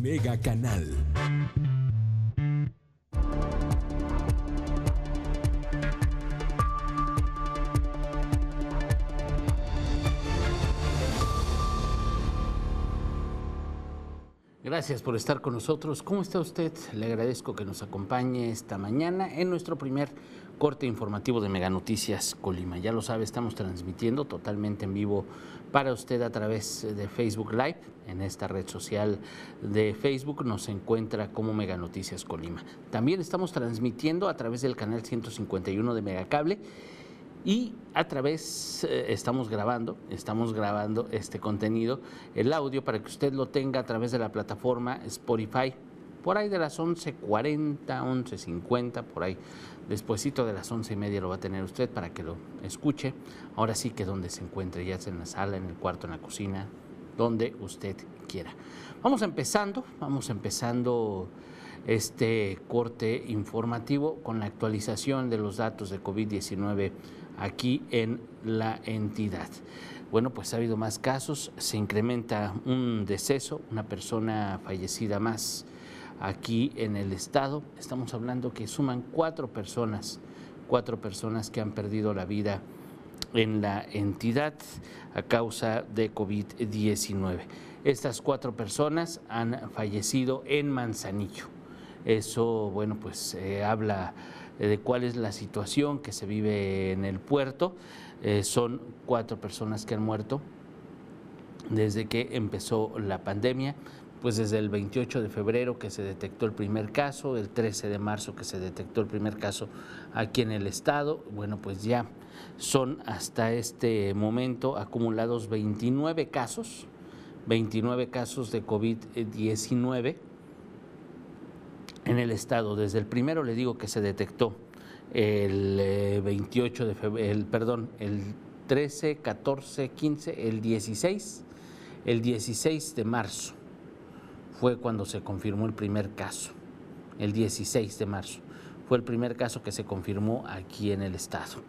Mega Canal. Gracias por estar con nosotros. ¿Cómo está usted? Le agradezco que nos acompañe esta mañana en nuestro primer corte informativo de Mega Noticias Colima. Ya lo sabe, estamos transmitiendo totalmente en vivo para usted a través de Facebook Live. En esta red social de Facebook nos encuentra como Mega Noticias Colima. También estamos transmitiendo a través del canal 151 de Megacable y a través, eh, estamos grabando, estamos grabando este contenido, el audio para que usted lo tenga a través de la plataforma Spotify, por ahí de las 11.40, 11.50, por ahí, despuesito de las once y media lo va a tener usted para que lo escuche. Ahora sí que donde se encuentre, ya sea en la sala, en el cuarto, en la cocina, donde usted quiera. Vamos empezando, vamos empezando este corte informativo con la actualización de los datos de COVID-19 aquí en la entidad. Bueno, pues ha habido más casos, se incrementa un deceso, una persona fallecida más aquí en el estado. Estamos hablando que suman cuatro personas, cuatro personas que han perdido la vida en la entidad a causa de COVID-19. Estas cuatro personas han fallecido en Manzanillo. Eso, bueno, pues eh, habla de cuál es la situación que se vive en el puerto. Eh, son cuatro personas que han muerto desde que empezó la pandemia, pues desde el 28 de febrero que se detectó el primer caso, el 13 de marzo que se detectó el primer caso aquí en el estado, bueno, pues ya son hasta este momento acumulados 29 casos, 29 casos de COVID-19 en el estado. Desde el primero le digo que se detectó el 28 eh, de febrero, el, perdón, el 13, 14, 15, el 16, el 16 de marzo fue cuando se confirmó el primer caso, el 16 de marzo. Fue el primer caso que se confirmó aquí en el estado.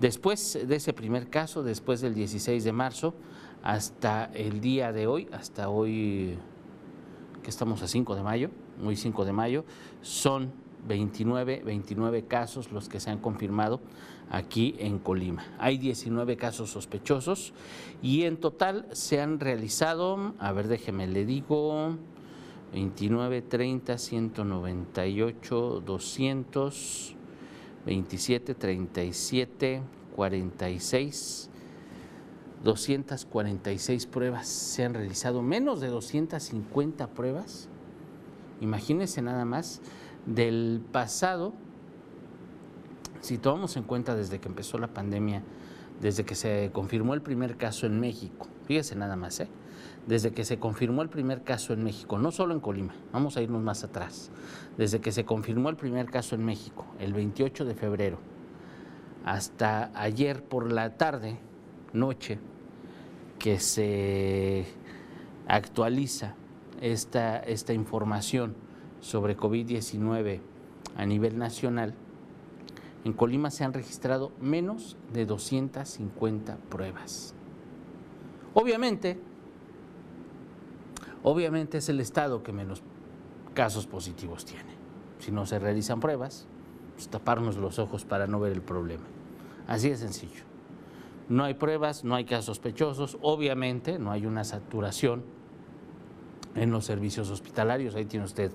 Después de ese primer caso, después del 16 de marzo, hasta el día de hoy, hasta hoy que estamos a 5 de mayo, muy 5 de mayo, son 29, 29 casos los que se han confirmado aquí en Colima. Hay 19 casos sospechosos y en total se han realizado, a ver, déjeme le digo, 29, 30, 198, 200, 27, 37, 46, 246 pruebas. Se han realizado menos de 250 pruebas. Imagínense nada más del pasado, si tomamos en cuenta desde que empezó la pandemia, desde que se confirmó el primer caso en México, fíjese nada más, ¿eh? desde que se confirmó el primer caso en México, no solo en Colima, vamos a irnos más atrás, desde que se confirmó el primer caso en México, el 28 de febrero, hasta ayer por la tarde, noche, que se actualiza esta, esta información sobre COVID-19 a nivel nacional, en Colima se han registrado menos de 250 pruebas. Obviamente, obviamente es el estado que menos casos positivos tiene. Si no se realizan pruebas, pues taparnos los ojos para no ver el problema. Así de sencillo. No hay pruebas, no hay casos sospechosos, obviamente no hay una saturación en los servicios hospitalarios. Ahí tiene usted,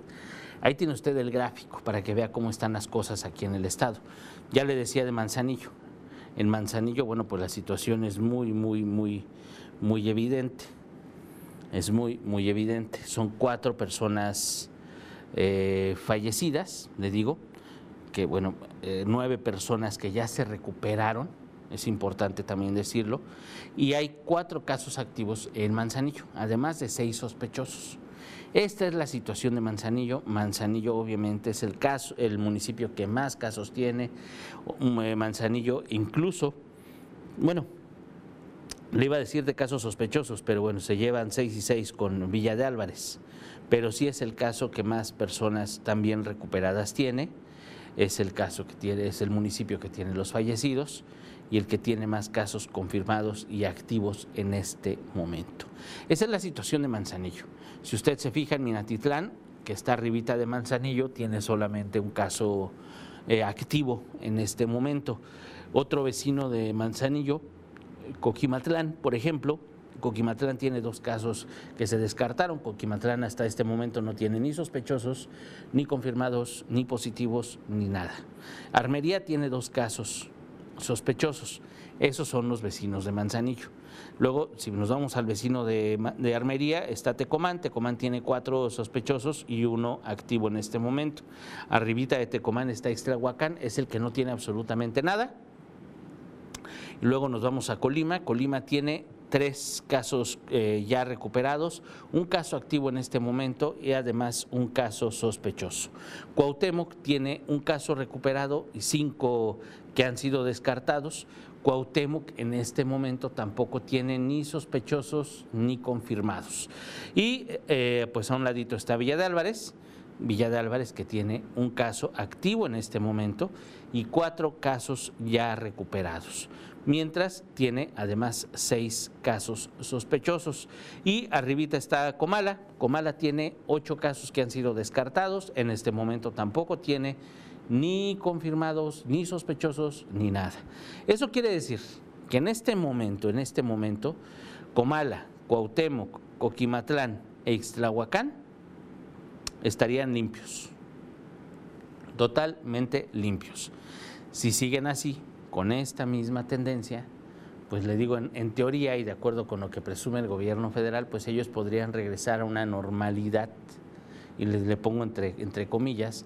ahí tiene usted el gráfico para que vea cómo están las cosas aquí en el estado. Ya le decía de Manzanillo. En Manzanillo, bueno, pues la situación es muy, muy, muy, muy evidente. Es muy, muy evidente. Son cuatro personas eh, fallecidas, le digo, que bueno, eh, nueve personas que ya se recuperaron es importante también decirlo, y hay cuatro casos activos en Manzanillo, además de seis sospechosos. Esta es la situación de Manzanillo. Manzanillo obviamente es el caso, el municipio que más casos tiene. Eh, Manzanillo incluso, bueno, le iba a decir de casos sospechosos, pero bueno, se llevan seis y seis con Villa de Álvarez. Pero sí es el caso que más personas también recuperadas tiene. Es el caso que tiene, es el municipio que tiene los fallecidos y el que tiene más casos confirmados y activos en este momento. Esa es la situación de Manzanillo. Si usted se fija en Minatitlán, que está arribita de Manzanillo, tiene solamente un caso eh, activo en este momento. Otro vecino de Manzanillo, Coquimatlán, por ejemplo, Coquimatlán tiene dos casos que se descartaron. Coquimatlán hasta este momento no tiene ni sospechosos, ni confirmados, ni positivos, ni nada. Armería tiene dos casos sospechosos. Esos son los vecinos de Manzanillo. Luego, si nos vamos al vecino de, Armería, está Tecomán. Tecomán tiene cuatro sospechosos y uno activo en este momento. Arribita de Tecomán está Extrahuacán, es el que no tiene absolutamente nada. luego nos vamos a Colima. Colima tiene tres casos eh, ya recuperados, un caso activo en este momento y además un caso sospechoso. Cuauhtémoc tiene un caso recuperado y cinco que han sido descartados. Cuauhtémoc en este momento tampoco tiene ni sospechosos ni confirmados. Y eh, pues a un ladito está Villa de Álvarez, Villa de Álvarez que tiene un caso activo en este momento y cuatro casos ya recuperados mientras tiene además seis casos sospechosos. Y arribita está Comala. Comala tiene ocho casos que han sido descartados. En este momento tampoco tiene ni confirmados, ni sospechosos, ni nada. Eso quiere decir que en este momento, en este momento, Comala, Cuauhtémoc, Coquimatlán e Ixtlahuacán estarían limpios, totalmente limpios. Si siguen así, con esta misma tendencia, pues le digo, en, teoría y de acuerdo con lo que presume el gobierno federal, pues ellos podrían regresar a una normalidad, y les le pongo entre, entre comillas,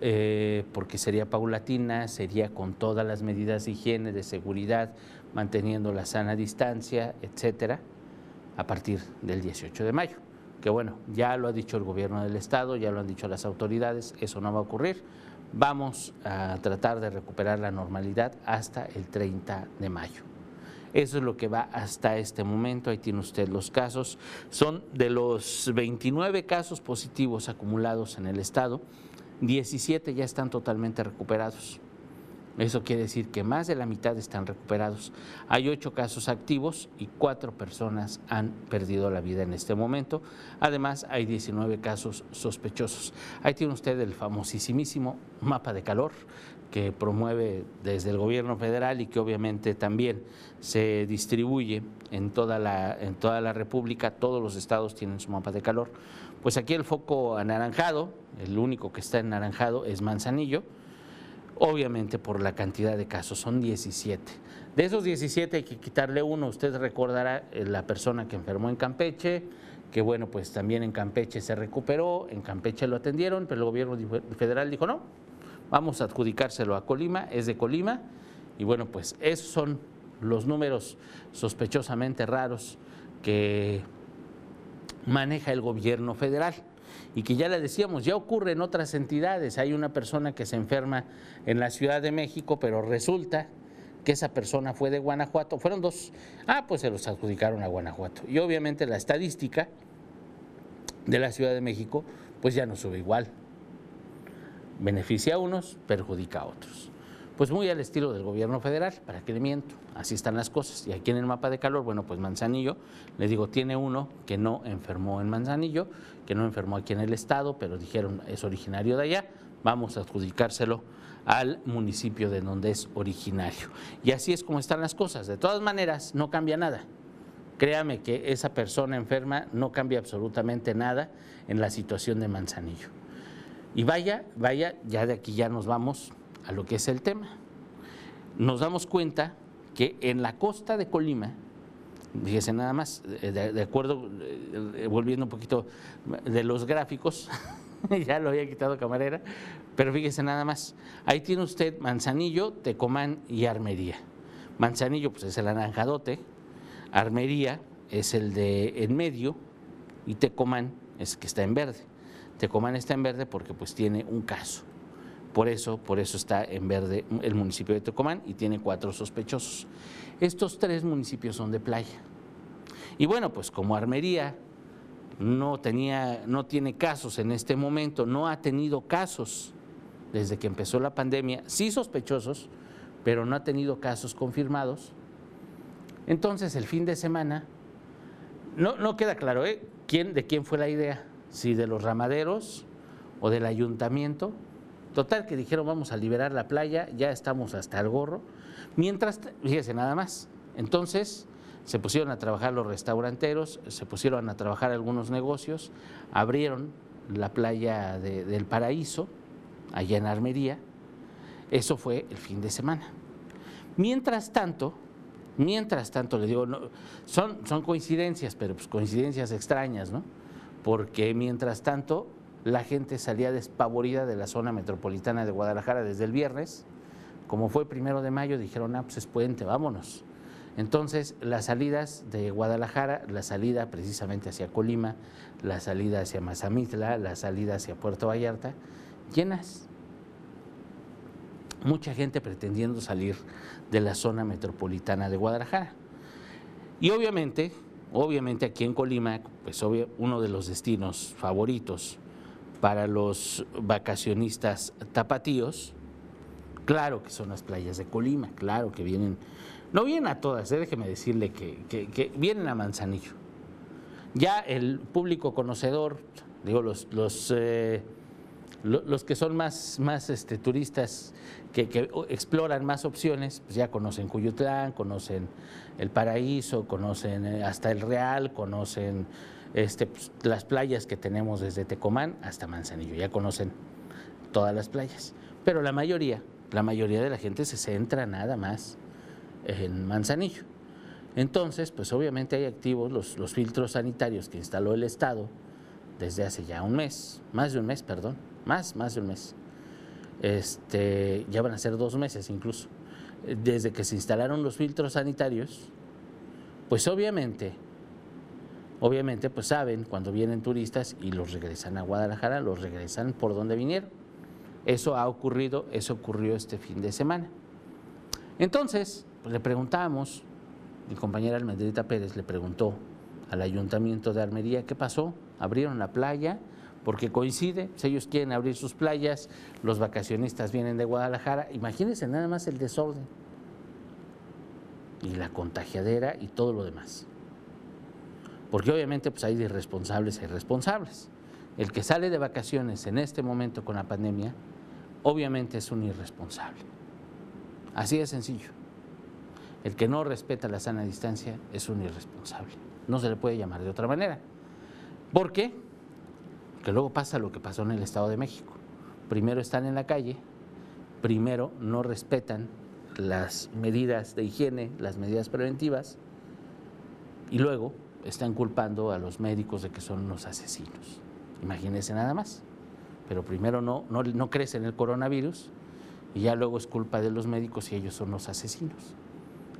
eh, porque sería paulatina, sería con todas las medidas de higiene, de seguridad, manteniendo la sana distancia, etcétera, a partir del 18 de mayo. Que bueno, ya lo ha dicho el gobierno del Estado, ya lo han dicho las autoridades, eso no va a ocurrir. Vamos a tratar de recuperar la normalidad hasta el 30 de mayo. Eso es lo que va hasta este momento. Ahí tiene usted los casos. Son de los 29 casos positivos acumulados en el Estado, 17 ya están totalmente recuperados. Eso quiere decir que más de la mitad están recuperados. Hay ocho casos activos y cuatro personas han perdido la vida en este momento. Además, hay 19 casos sospechosos. Ahí tiene usted el famosísimo mapa de calor que promueve desde el gobierno federal y que obviamente también se distribuye en toda la, en toda la República. Todos los estados tienen su mapa de calor. Pues aquí el foco anaranjado, el único que está anaranjado es Manzanillo, obviamente por la cantidad de casos, son 17. De esos 17 hay que quitarle uno, usted recordará eh, la persona que enfermó en Campeche, que bueno, pues también en Campeche se recuperó, en Campeche lo atendieron, pero el gobierno federal dijo no, vamos a adjudicárselo a Colima, es de Colima, y bueno, pues esos son los números sospechosamente raros que maneja el gobierno federal y que ya le decíamos, ya ocurre en otras entidades. Hay una persona que se enferma en la Ciudad de México, pero resulta que esa persona fue de Guanajuato. Fueron dos. Ah, pues se los adjudicaron a Guanajuato. Y obviamente la estadística de la Ciudad de México, pues ya no sube igual. Beneficia a unos, perjudica a otros. Pues muy al estilo del gobierno federal, ¿para qué le miento? Así están las cosas. Y aquí en el mapa de calor, bueno, pues Manzanillo, les digo, tiene uno que no enfermó en Manzanillo, que no enfermó aquí en el estado, pero dijeron es originario de allá, vamos a adjudicárselo al municipio de donde es originario. Y así es como están las cosas. De todas maneras, no cambia nada. Créame que esa persona enferma no cambia absolutamente nada en la situación de Manzanillo. Y vaya, vaya, ya de aquí ya nos vamos a lo que es el tema. Nos damos cuenta que en la costa de Colima, fíjese nada más, eh, de, acuerdo, eh, volviendo un poquito de los gráficos, ya lo había quitado camarera, pero fíjese nada más, ahí tiene usted Manzanillo, Tecomán y Armería. Manzanillo pues es el anaranjadote, Armería es el de en medio y Tecomán es el que está en verde. Tecomán está en verde porque pues tiene un caso. Por eso, por eso está en verde el municipio de Tecomán y tiene cuatro sospechosos. Estos tres municipios son de playa. Y bueno, pues como Armería no, tenía, no tiene casos en este momento, no ha tenido casos desde que empezó la pandemia, sí sospechosos, pero no ha tenido casos confirmados. Entonces, el fin de semana, no, no queda claro ¿eh? ¿Quién, de quién fue la idea, si de los ramaderos o del ayuntamiento. Total, que dijeron vamos a liberar la playa, ya estamos hasta el gorro. Mientras, fíjese nada más, entonces se pusieron a trabajar los restauranteros, se pusieron a trabajar algunos negocios, abrieron la playa del Paraíso, allá en Armería. Eso fue el fin de semana. Mientras tanto, mientras tanto, le digo, son, son coincidencias, pero pues coincidencias extrañas, ¿no? Porque mientras tanto, la gente salía despavorida de la zona metropolitana de Guadalajara desde el viernes. Como fue primero de mayo, dijeron, ah, pues es puente, vámonos. Entonces, las salidas de Guadalajara, la salida precisamente hacia Colima, la salida hacia Mazamitla, la salida hacia Puerto Vallarta, llenas. Mucha gente pretendiendo salir de la zona metropolitana de Guadalajara. Y obviamente, obviamente aquí en Colima, pues uno de los destinos favoritos para los vacacionistas tapatíos, claro que son las playas de Colima, claro que vienen no vienen a todas, eh, déjeme decirle que, vienen a Manzanillo. Ya el público conocedor, digo, los, los, eh, los que son más, más este, turistas que, exploran más opciones, pues ya conocen Cuyutlán, conocen el Paraíso, conocen eh, hasta el Real, conocen este, pues, las playas que tenemos desde Tecomán hasta Manzanillo, ya conocen todas las playas. Pero la mayoría, la mayoría de la gente se centra nada más en Manzanillo. Entonces, pues obviamente hay activos los, los filtros sanitarios que instaló el Estado desde hace ya un mes, más de un mes, perdón, más, más de un mes. Este, ya van a ser dos meses incluso. Desde que se instalaron los filtros sanitarios, pues obviamente, obviamente, pues saben cuando vienen turistas y los regresan a Guadalajara, los regresan por donde vinieron. Eso ha ocurrido, eso ocurrió este fin de semana. Entonces, pues, le preguntamos, mi compañera Almendrita Pérez le preguntó al ayuntamiento de Armería qué pasó, abrieron la playa, porque coincide, si ellos quieren abrir sus playas, los vacacionistas vienen de Guadalajara, imagínense nada más el desorden y la contagiadera y todo lo demás. Porque obviamente pues hay de irresponsables e irresponsables. El que sale de vacaciones en este momento con la pandemia, obviamente es un irresponsable. Así de sencillo. El que no respeta la sana distancia es un irresponsable. No se le puede llamar de otra manera. ¿Por qué? Porque luego pasa lo que pasó en el Estado de México. Primero están en la calle, primero no respetan las medidas de higiene, las medidas preventivas, y luego están culpando a los médicos de que son unos asesinos. Imagínense nada más. Pero primero no, no, no crecen el coronavirus y ya luego es culpa de los médicos y ellos son los asesinos.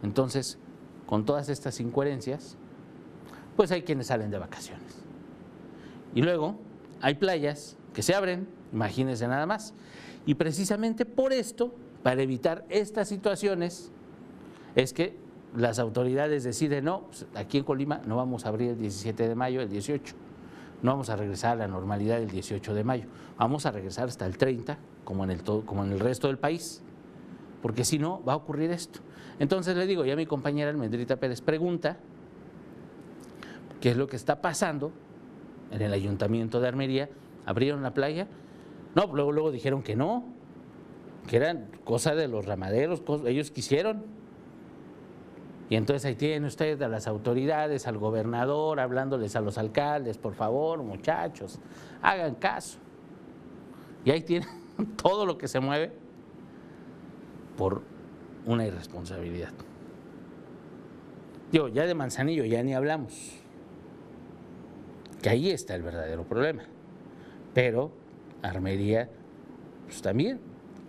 Entonces, con todas estas incoherencias, pues hay quienes salen de vacaciones. Y luego hay playas que se abren, imagínense nada más. Y precisamente por esto, para evitar estas situaciones, es que las autoridades deciden, no, pues, aquí en Colima no vamos a abrir el 17 de mayo, el 18, no vamos a regresar a la normalidad el 18 de mayo, vamos a regresar hasta el 30, como en el, como en el resto del país, porque si no, va a ocurrir esto. Entonces le digo, ya mi compañera Almendrita Pérez pregunta qué es lo que está pasando en el ayuntamiento de Armería. ¿Abrieron la playa? No, luego, luego dijeron que no, que eran cosa de los ramaderos, ellos quisieron. Y entonces ahí tienen ustedes a las autoridades, al gobernador, hablándoles a los alcaldes, por favor, muchachos, hagan caso. Y ahí tienen todo lo que se mueve por una irresponsabilidad. Digo, ya de Manzanillo ya ni hablamos, que ahí está el verdadero problema. Pero Armería, pues también,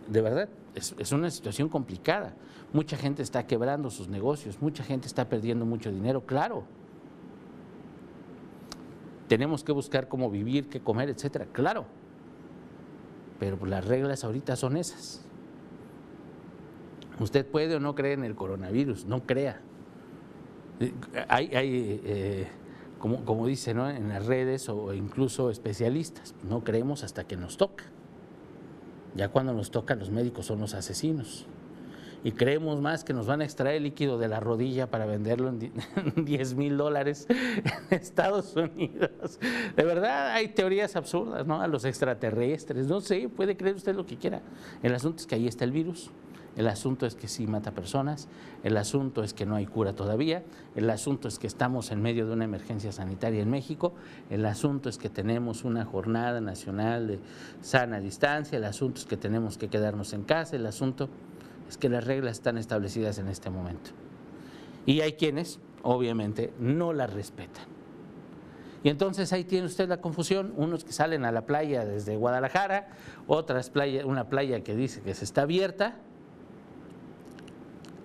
de verdad, es, una situación complicada. Mucha gente está quebrando sus negocios, mucha gente está perdiendo mucho dinero, claro. Tenemos que buscar cómo vivir, qué comer, etcétera, claro. Pero las reglas ahorita son esas. Usted puede o no creer en el coronavirus, no crea. Eh, hay, eh, como, como dice ¿no? en las redes o incluso especialistas, no creemos hasta que nos toca. Ya cuando nos toca los médicos son los asesinos. y creemos más que nos van a extraer líquido de la rodilla para venderlo en 10 mil dólares en Estados Unidos. De verdad, hay teorías absurdas, ¿no? A los extraterrestres, no sé, puede creer usted lo que quiera. El asunto es que ahí está el virus. El asunto es que sí mata personas, el asunto es que no hay cura todavía, el asunto es que estamos en medio de una emergencia sanitaria en México, el asunto es que tenemos una jornada nacional de sana distancia, el asunto es que tenemos que quedarnos en casa, el asunto es que las reglas están establecidas en este momento. Y hay quienes, obviamente, no las respetan. Y entonces ahí tiene usted la confusión, unos que salen a la playa desde Guadalajara, otras playa, una playa que dice que se está abierta,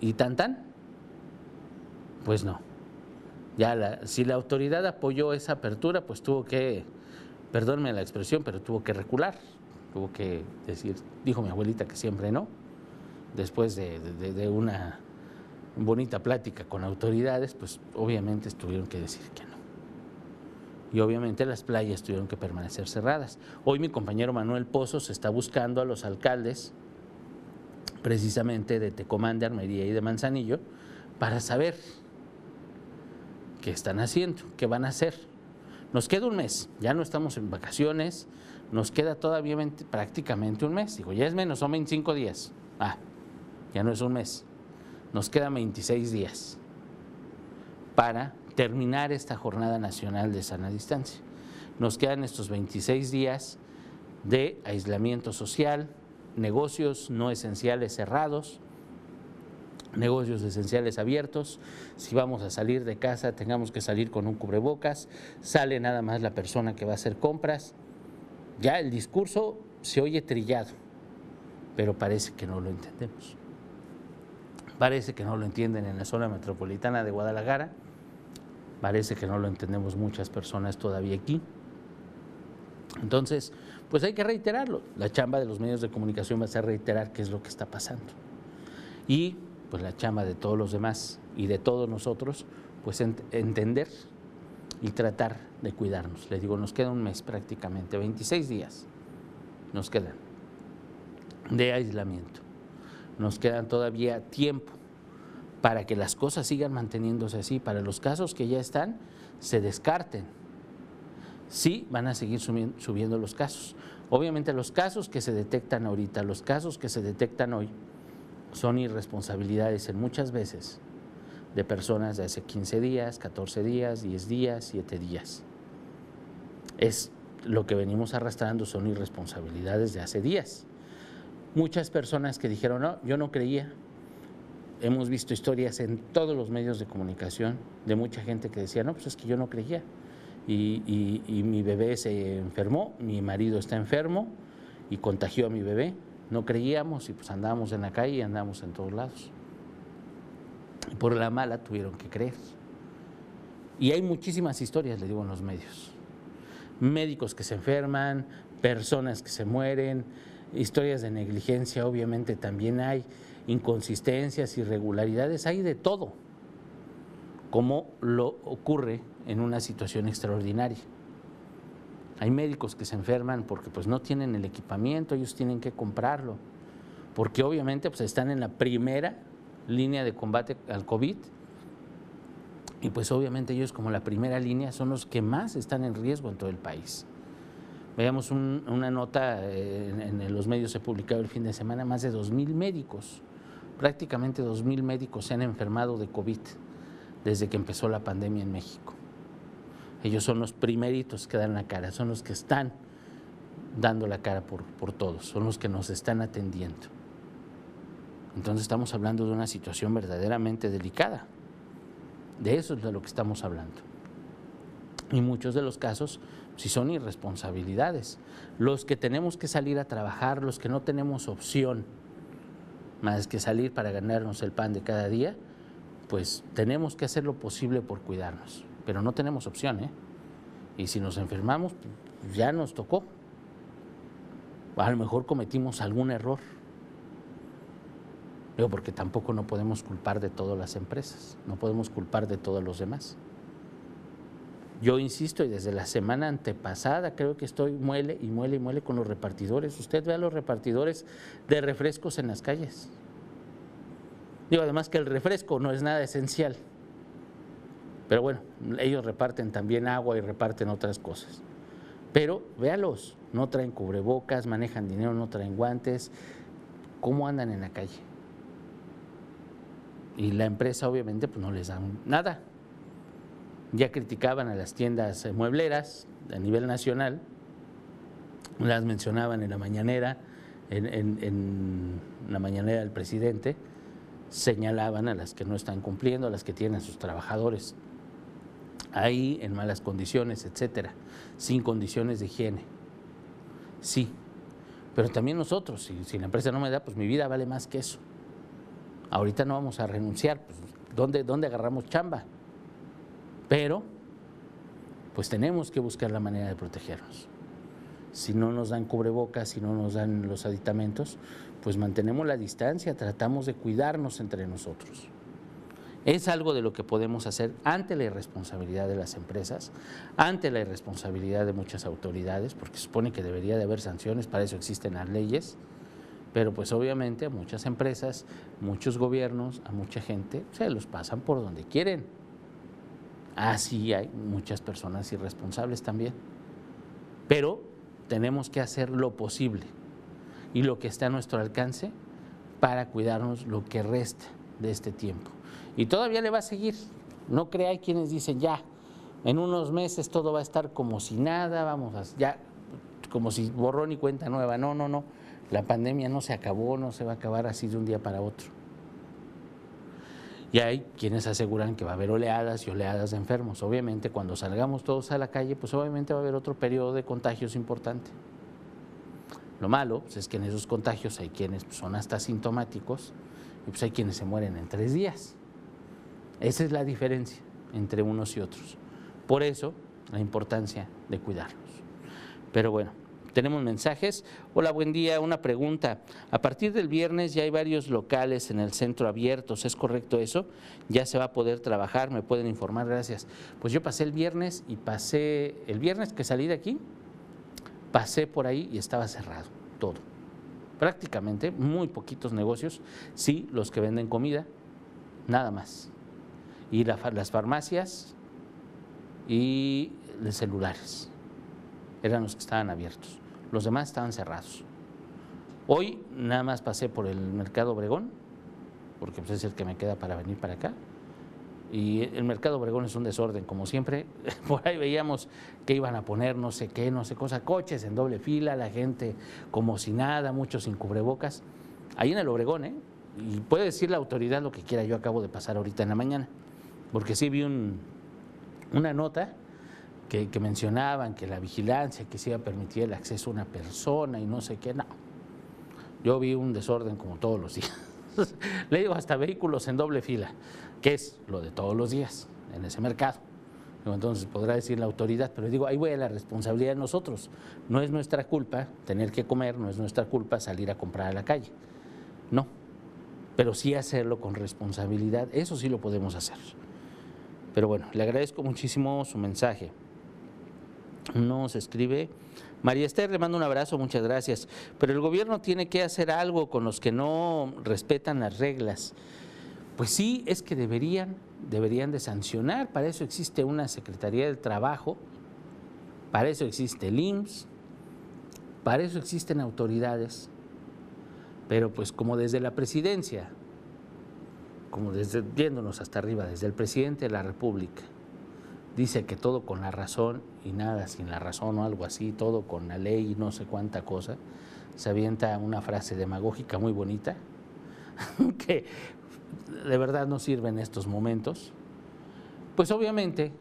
y tan tan, pues no. Ya si la autoridad apoyó esa apertura, pues tuvo que, perdónme la expresión, pero tuvo que recular, tuvo que decir, dijo mi abuelita que siempre no después de, una bonita plática con autoridades, pues obviamente tuvieron que decir que no. Y obviamente las playas tuvieron que permanecer cerradas. Hoy mi compañero Manuel Pozos está buscando a los alcaldes precisamente de Tecomán, de Armería y de Manzanillo para saber qué están haciendo, qué van a hacer. Nos queda un mes, ya no estamos en vacaciones, nos queda todavía prácticamente un mes. Digo, ya es menos, son 25 días. Ah, ya no es un mes, nos quedan 26 días para terminar esta jornada nacional de sana distancia. Nos quedan estos 26 días de aislamiento social, negocios no esenciales cerrados, negocios esenciales abiertos. Si vamos a salir de casa, tengamos que salir con un cubrebocas. Sale nada más la persona que va a hacer compras. Ya el discurso se oye trillado, pero parece que no lo entendemos. Parece que no lo entienden en la zona metropolitana de Guadalajara, parece que no lo entendemos muchas personas todavía aquí. Entonces, pues hay que reiterarlo. La chamba de los medios de comunicación va a ser reiterar qué es lo que está pasando. Y pues la chamba de todos los demás y de todos nosotros, pues entender y tratar de cuidarnos. Les digo, nos queda un mes prácticamente, 26 días nos quedan de aislamiento nos quedan todavía tiempo para que las cosas sigan manteniéndose así, para los casos que ya están, se descarten. Sí, van a seguir subiendo los casos. Obviamente los casos que se detectan ahorita, los casos que se detectan hoy, son irresponsabilidades en muchas veces de personas de hace 15 días, 14 días, 10 días, 7 días. Es lo que venimos arrastrando, son irresponsabilidades de hace días muchas personas que dijeron, no, yo no creía. Hemos visto historias en todos los medios de comunicación de mucha gente que decía, no, pues es que yo no creía. Y, mi bebé se enfermó, mi marido está enfermo y contagió a mi bebé. No creíamos y pues andábamos en la calle y andábamos en todos lados. Por la mala tuvieron que creer. Y hay muchísimas historias, le digo, en los medios. Médicos que se enferman, personas que se mueren, historias de negligencia, obviamente también hay inconsistencias, irregularidades, hay de todo, como lo ocurre en una situación extraordinaria. Hay médicos que se enferman porque pues no tienen el equipamiento, ellos tienen que comprarlo, porque obviamente pues están en la primera línea de combate al COVID y pues obviamente ellos como la primera línea son los que más están en riesgo en todo el país. Veíamos una nota eh, en, los medios, se publicado el fin de semana, más de 2.000 médicos, prácticamente 2.000 médicos se han enfermado de COVID desde que empezó la pandemia en México. Ellos son los primeritos que dan la cara, son los que están dando la cara por, por todos, son los que nos están atendiendo. Entonces estamos hablando de una situación verdaderamente delicada. De eso es de lo que estamos hablando. Y muchos de los casos si son irresponsabilidades. Los que tenemos que salir a trabajar, los que no tenemos opción más que salir para ganarnos el pan de cada día, pues tenemos que hacer lo posible por cuidarnos, pero no tenemos opción, ¿eh? Y si nos enfermamos, ya nos tocó. A lo mejor cometimos algún error. Pero porque tampoco no podemos culpar de todas las empresas, no podemos culpar de todos los demás. Yo insisto, y desde la semana antepasada creo que estoy muele y muele y muele con los repartidores. Usted ve a los repartidores de refrescos en las calles. Digo, además que el refresco no es nada esencial. Pero bueno, ellos reparten también agua y reparten otras cosas. Pero véalos, no traen cubrebocas, manejan dinero, no traen guantes. ¿Cómo andan en la calle? Y la empresa obviamente pues no les da nada. Ya criticaban a las tiendas muebleras a nivel nacional, las mencionaban en la mañanera, en la mañanera del presidente, señalaban a las que no están cumpliendo, a las que tienen a sus trabajadores ahí en malas condiciones, etcétera, sin condiciones de higiene. Sí, pero también nosotros, si, la empresa no me da, pues mi vida vale más que eso. Ahorita no vamos a renunciar, pues ¿dónde, ¿dónde agarramos chamba? Pero, pues tenemos que buscar la manera de protegernos. Si no nos dan cubrebocas, si no nos dan los aditamentos, pues mantenemos la distancia, tratamos de cuidarnos entre nosotros. Es algo de lo que podemos hacer ante la irresponsabilidad de las empresas, ante la irresponsabilidad de muchas autoridades, porque se supone que debería de haber sanciones, para eso existen las leyes, pero pues obviamente a muchas empresas, muchos gobiernos, a mucha gente, se los pasan por donde quieren. Así hay muchas personas irresponsables también. Pero tenemos que hacer lo posible y lo que está a nuestro alcance para cuidarnos lo que resta de este tiempo. Y todavía le va a seguir. No hay quienes dicen ya, en unos meses todo va a estar como si nada, vamos a, ya, como si borrón y cuenta nueva. No, no, no. La pandemia no se acabó, no se va a acabar así de un día para otro. Y hay quienes aseguran que va a haber oleadas y oleadas de enfermos. Obviamente, cuando salgamos todos a la calle, pues obviamente va a haber otro periodo de contagios importante. Lo malo pues, es que en esos contagios hay quienes son hasta sintomáticos y pues hay quienes se mueren en tres días. Esa es la diferencia entre unos y otros. Por eso, la importancia de cuidarlos. Pero bueno, tenemos mensajes. Hola, buen día. Una pregunta. A partir del viernes ya hay varios locales en el centro abiertos. ¿Es correcto eso? Ya se va a poder trabajar. ¿Me pueden informar? Gracias. Pues yo pasé el viernes y pasé, el viernes que salí de aquí, pasé por ahí y estaba cerrado todo. Prácticamente muy poquitos negocios, sí, los que venden comida, nada más y las farmacias y los celulares. Eran los que estaban abiertos. Los demás estaban cerrados. Hoy nada más pasé por el Mercado Obregón, porque pues, es el que me queda para venir para acá. Y el Mercado Obregón es un desorden, como siempre. Por ahí veíamos que iban a poner no sé qué, no sé cosa, coches en doble fila, la gente como si nada, muchos sin cubrebocas. Ahí en el Obregón, ¿eh? Y puede decir la autoridad lo que quiera, yo acabo de pasar ahorita en la mañana porque sí vi una nota que, mencionaban que la vigilancia, que se iba a permitir el acceso a una persona y no sé qué, no. Yo vi un desorden como todos los días. Le digo hasta vehículos en doble fila, que es lo de todos los días en ese mercado. Entonces podrá decir la autoridad, pero digo, ahí voy a la responsabilidad de nosotros. No es nuestra culpa tener que comer, no es nuestra culpa salir a comprar a la calle. No, pero sí hacerlo con responsabilidad, eso sí lo podemos hacer. Pero bueno, le agradezco muchísimo su mensaje. Nos escribe María Esther, le mando un abrazo, muchas gracias. Pero el gobierno tiene que hacer algo con los que no respetan las reglas. Pues sí, es que deberían, deberían de sancionar. Para eso existe una Secretaría del Trabajo, para eso existe el IMSS, para eso existen autoridades. Pero pues como desde la presidencia como desde, viéndonos hasta arriba, desde el presidente de la República, dice que todo con la razón y nada sin la razón o algo así, todo con la ley y no sé cuánta cosa, se avienta una frase demagógica muy bonita, que de verdad no sirve en estos momentos, pues obviamente,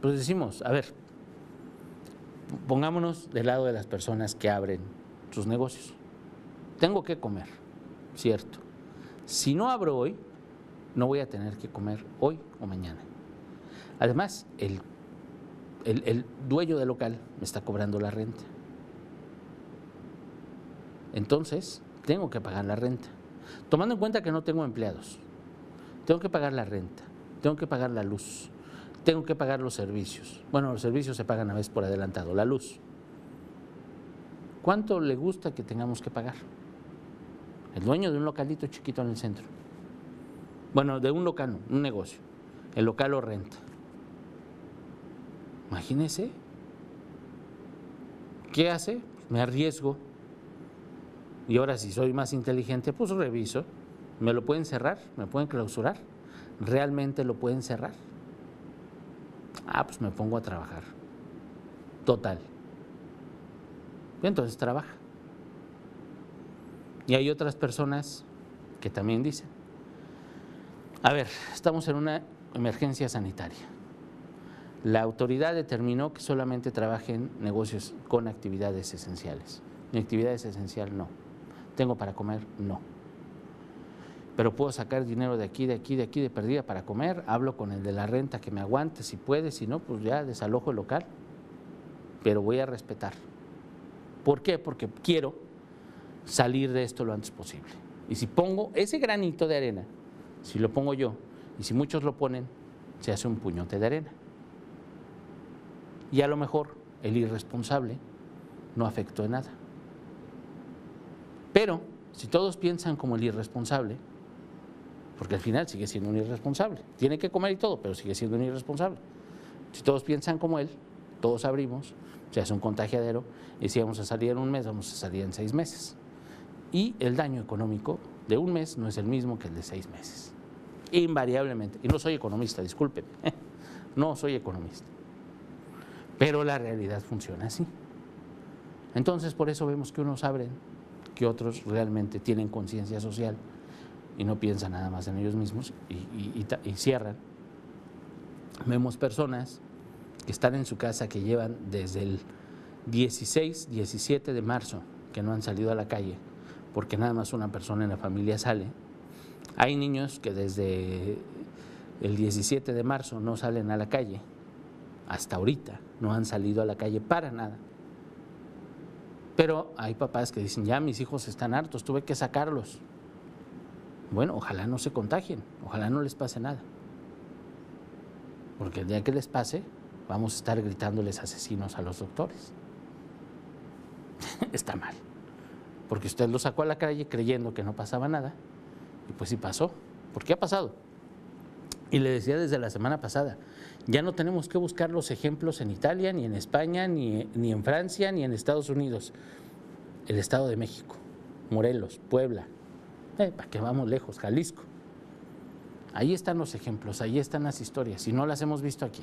pues decimos, a ver, pongámonos del lado de las personas que abren sus negocios. Tengo que comer, cierto. Si no abro hoy, no voy a tener que comer hoy o mañana. Además, el, el, dueño del local me está cobrando la renta. Entonces, tengo que pagar la renta. Tomando en cuenta que no tengo empleados, tengo que pagar la renta, tengo que pagar la luz, tengo que pagar los servicios. Bueno, los servicios se pagan a vez por adelantado, la luz. ¿Cuánto le gusta que tengamos que pagar? El dueño de un localito chiquito en el centro Bueno, de un local, un negocio. El local lo renta. Imagínese. ¿Qué hace? Me arriesgo. Y ahora si soy más inteligente, pues reviso. ¿Me lo pueden cerrar? ¿Me pueden clausurar? ¿Realmente lo pueden cerrar? Ah, pues me pongo a trabajar. Total. Y entonces trabaja. Y hay otras personas que también dicen, a ver, estamos en una emergencia sanitaria. La autoridad determinó que solamente trabajen negocios con actividades esenciales. Mi actividad es esencial, no. ¿Tengo para comer? No. Pero puedo sacar dinero de aquí, de aquí, de aquí, de perdida para comer. Hablo con el de la renta que me aguante si puede, si no, pues ya desalojo el local. Pero voy a respetar. ¿Por qué? Porque quiero salir de esto lo antes posible. Y si pongo ese granito de arena, si lo pongo yo, y si muchos lo ponen, se hace un puñote de arena. Y a lo mejor el irresponsable no afectó en nada. Pero si todos piensan como el irresponsable, porque al final sigue siendo un irresponsable, tiene que comer y todo, pero sigue siendo un irresponsable. Si todos piensan como él, todos abrimos, se hace un contagiadero, y si vamos a salir en un mes, vamos a salir en seis meses. Y el daño económico de un mes no es el mismo que el de seis meses. Invariablemente. Y no soy economista, discúlpeme. No soy economista. Pero la realidad funciona así. Entonces, por eso vemos que unos abren, que otros realmente tienen conciencia social y no piensan nada más en ellos mismos y, cierran. Vemos personas que están en su casa que llevan desde el 16, 17 de marzo que no han salido a la calle porque nada más una persona en la familia sale. Hay niños que desde el 17 de marzo no salen a la calle, hasta ahorita no han salido a la calle para nada. Pero hay papás que dicen, ya mis hijos están hartos, tuve que sacarlos. Bueno, ojalá no se contagien, ojalá no les pase nada. Porque el día que les pase, vamos a estar gritándoles asesinos a los doctores. Está mal porque usted lo sacó a la calle creyendo que no pasaba nada, y pues sí pasó. ¿Por qué ha pasado? Y le decía desde la semana pasada, ya no tenemos que buscar los ejemplos en Italia, ni en España, ni, ni en Francia, ni en Estados Unidos. El Estado de México, Morelos, Puebla, eh, para que vamos lejos, Jalisco. Ahí están los ejemplos, ahí están las historias, y no las hemos visto aquí.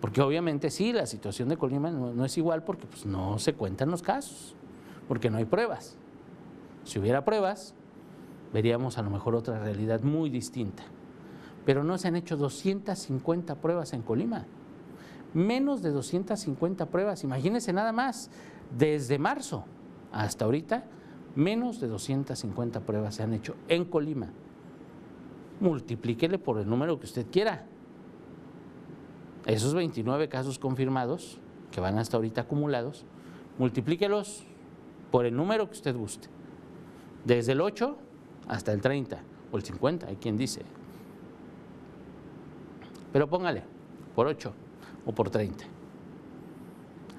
Porque obviamente sí, la situación de Colima no, es igual porque pues, no se cuentan los casos porque no hay pruebas. Si hubiera pruebas, veríamos a lo mejor otra realidad muy distinta. Pero no se han hecho 250 pruebas en Colima. Menos de 250 pruebas, imagínense nada más, desde marzo hasta ahorita, menos de 250 pruebas se han hecho en Colima. Multiplíquele por el número que usted quiera. Esos 29 casos confirmados, que van hasta ahorita acumulados, multiplíquelos por el número que usted guste, desde el 8 hasta el 30 o el 50, hay quien dice. Pero póngale por 8 o por 30.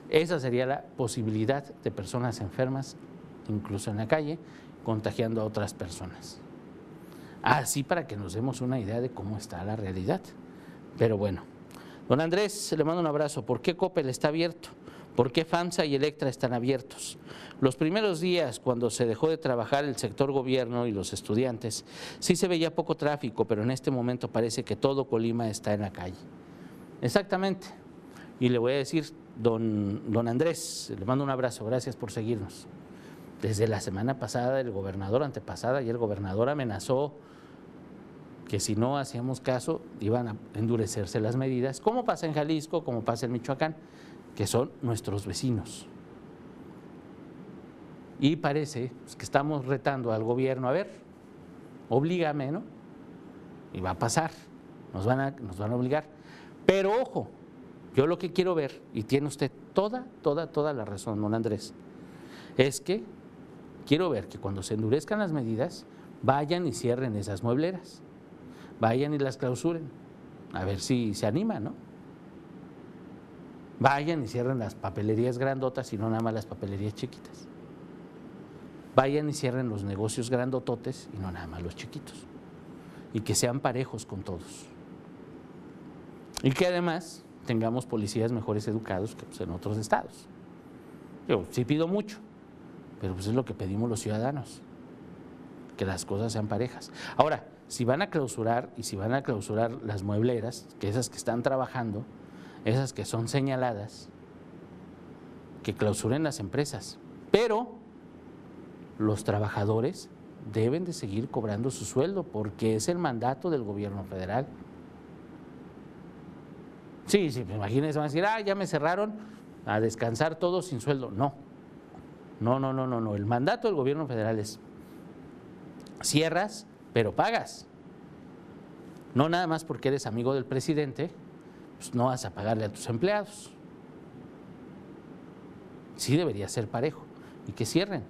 Esa sería la posibilidad de personas enfermas, incluso en la calle, contagiando a otras personas. Así para que nos demos una idea de cómo está la realidad. Pero bueno, don Andrés, le mando un abrazo. ¿Por qué Coppel está abierto? ¿Por qué FAMSA y Electra están abiertos? Los primeros días, cuando se dejó de trabajar el sector gobierno y los estudiantes, sí se veía poco tráfico, pero en este momento parece que todo Colima está en la calle. Exactamente. Y le voy a decir, don, don Andrés, le mando un abrazo, gracias por seguirnos. Desde la semana pasada, el gobernador antepasada y el gobernador amenazó que si no hacíamos caso iban a endurecerse las medidas, como pasa en Jalisco, como pasa en Michoacán que son nuestros vecinos. Y parece pues, que estamos retando al gobierno, a ver, oblígame, ¿no? Y va a pasar, nos van a, nos van a obligar. Pero ojo, yo lo que quiero ver, y tiene usted toda, toda, toda la razón, don Andrés, es que quiero ver que cuando se endurezcan las medidas, vayan y cierren esas muebleras, vayan y las clausuren, a ver si se anima, ¿no? Vayan y cierren las papelerías grandotas y no nada más las papelerías chiquitas. Vayan y cierren los negocios grandototes y no nada más los chiquitos. y que sean parejos con todos. Y que además tengamos policías mejores educados que pues, en otros estados. Yo sí pido mucho, pero pues es lo que pedimos los ciudadanos, que las cosas sean parejas. Ahora, si van a clausurar y si van a clausurar las muebleras, que esas que están trabajando, esas que son señaladas, que clausuren las empresas. Pero los trabajadores deben de seguir cobrando su sueldo porque es el mandato del gobierno federal. Sí, sí, imagínense, van a decir, ah, ya me cerraron a descansar todos sin sueldo. No, no, no, no, no, no. El mandato del gobierno federal es cierras, pero pagas. No nada más porque eres amigo del presidente, pues no vas a pagarle a tus empleados. Sí debería ser parejo y que cierren.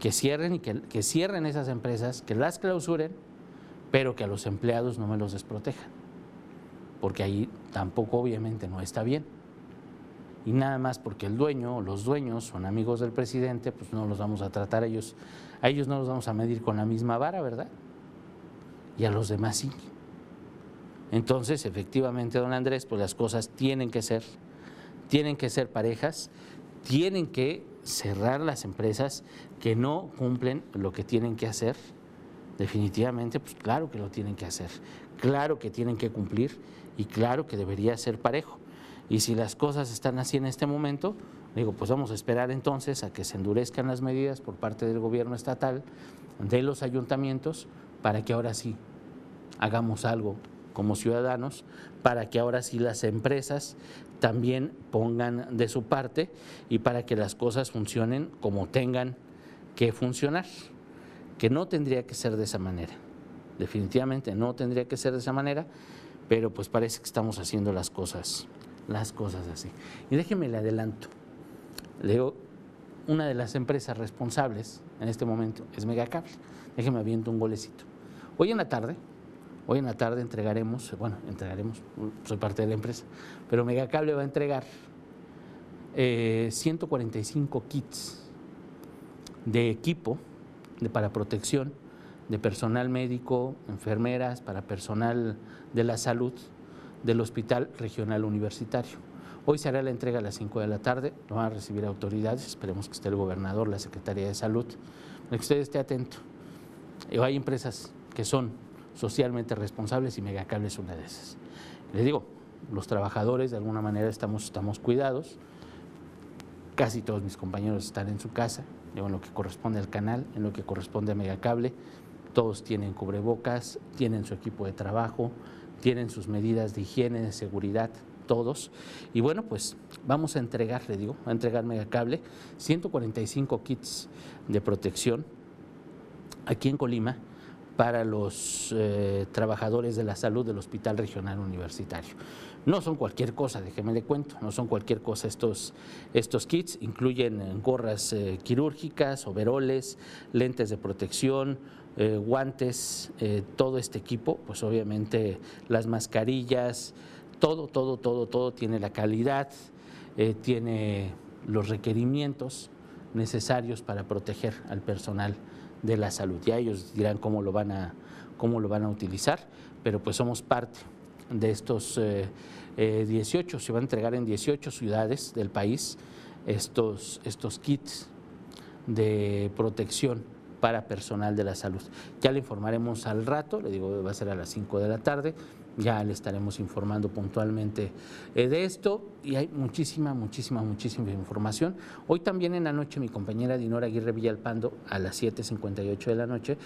Que cierren y que, que cierren esas empresas, que las clausuren, pero que a los empleados no me los desprotejan. Porque ahí tampoco obviamente no está bien y nada más porque el dueño o los dueños son amigos del presidente, pues no los vamos a tratar a ellos, a ellos no los vamos a medir con la misma vara, ¿verdad? Y a los demás sí. Entonces, efectivamente, don Andrés, pues las cosas tienen que ser, tienen que ser parejas, tienen que cerrar las empresas que no cumplen lo que tienen que hacer. Definitivamente, pues claro que lo tienen que hacer, claro que tienen que cumplir y claro que debería ser parejo. Y si las cosas están así en este momento, digo, pues vamos a esperar entonces a que se endurezcan las medidas por parte del gobierno estatal, de los ayuntamientos, para que ahora sí hagamos algo como ciudadanos, para que ahora sí las empresas también pongan de su parte y para que las cosas funcionen como tengan que funcionar, que no tendría que ser de esa manera. Definitivamente no tendría que ser de esa manera, pero pues parece que estamos haciendo las cosas las cosas así. Y déjeme le adelanto. Le digo, una de las empresas responsables en este momento es Megacable. Déjeme aviento un golecito. Hoy en la tarde, hoy en la tarde entregaremos, bueno, entregaremos, soy parte de la empresa, pero Megacable va a entregar 145 eh, kits de equipo para protección de personal médico, enfermeras, para personal de la salud del Hospital Regional Universitario. Hoy se hará la entrega a las 5 de la tarde, lo van a recibir autoridades, esperemos que esté el gobernador, la Secretaría de Salud, para que usted esté atento. Hay empresas que son socialmente responsables y Megacable es una de esas. Les digo, los trabajadores de alguna manera estamos, estamos cuidados, casi todos mis compañeros están en su casa, en lo que corresponde al canal, en lo que corresponde a Megacable, todos tienen cubrebocas, tienen su equipo de trabajo, tienen sus medidas de higiene, de seguridad, todos. Y bueno, pues vamos a entregar, le digo, a entregar Megacable 145 kits de protección aquí en Colima para los eh, trabajadores de la salud del Hospital Regional Universitario. No son cualquier cosa, déjeme le cuento, no son cualquier cosa estos, estos kits, incluyen gorras eh, quirúrgicas, overoles, lentes de protección, eh, guantes, eh, todo este equipo, pues obviamente las mascarillas, todo, todo, todo, todo tiene la calidad, eh, tiene los requerimientos necesarios para proteger al personal de la salud. Ya ellos dirán cómo lo van a, cómo lo van a utilizar, pero pues somos parte de estos 18, se van a entregar en 18 ciudades del país estos, estos kits de protección para personal de la salud. Ya le informaremos al rato, le digo, va a ser a las 5 de la tarde, ya le estaremos informando puntualmente eh, de esto y hay muchísima, muchísima, muchísima información. Hoy también en la noche mi compañera Dinora Aguirre Villalpando a las 7.58 de la noche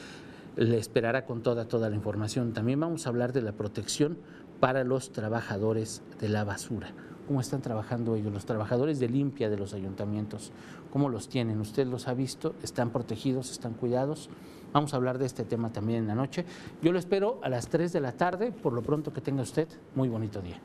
le esperará con toda, toda la información. También vamos a hablar de la protección para los trabajadores de la basura cómo están trabajando ellos, los trabajadores de limpia de los ayuntamientos, cómo los tienen. Usted los ha visto, están protegidos, están cuidados. Vamos a hablar de este tema también en la noche. Yo lo espero a las 3 de la tarde, por lo pronto que tenga usted muy bonito día.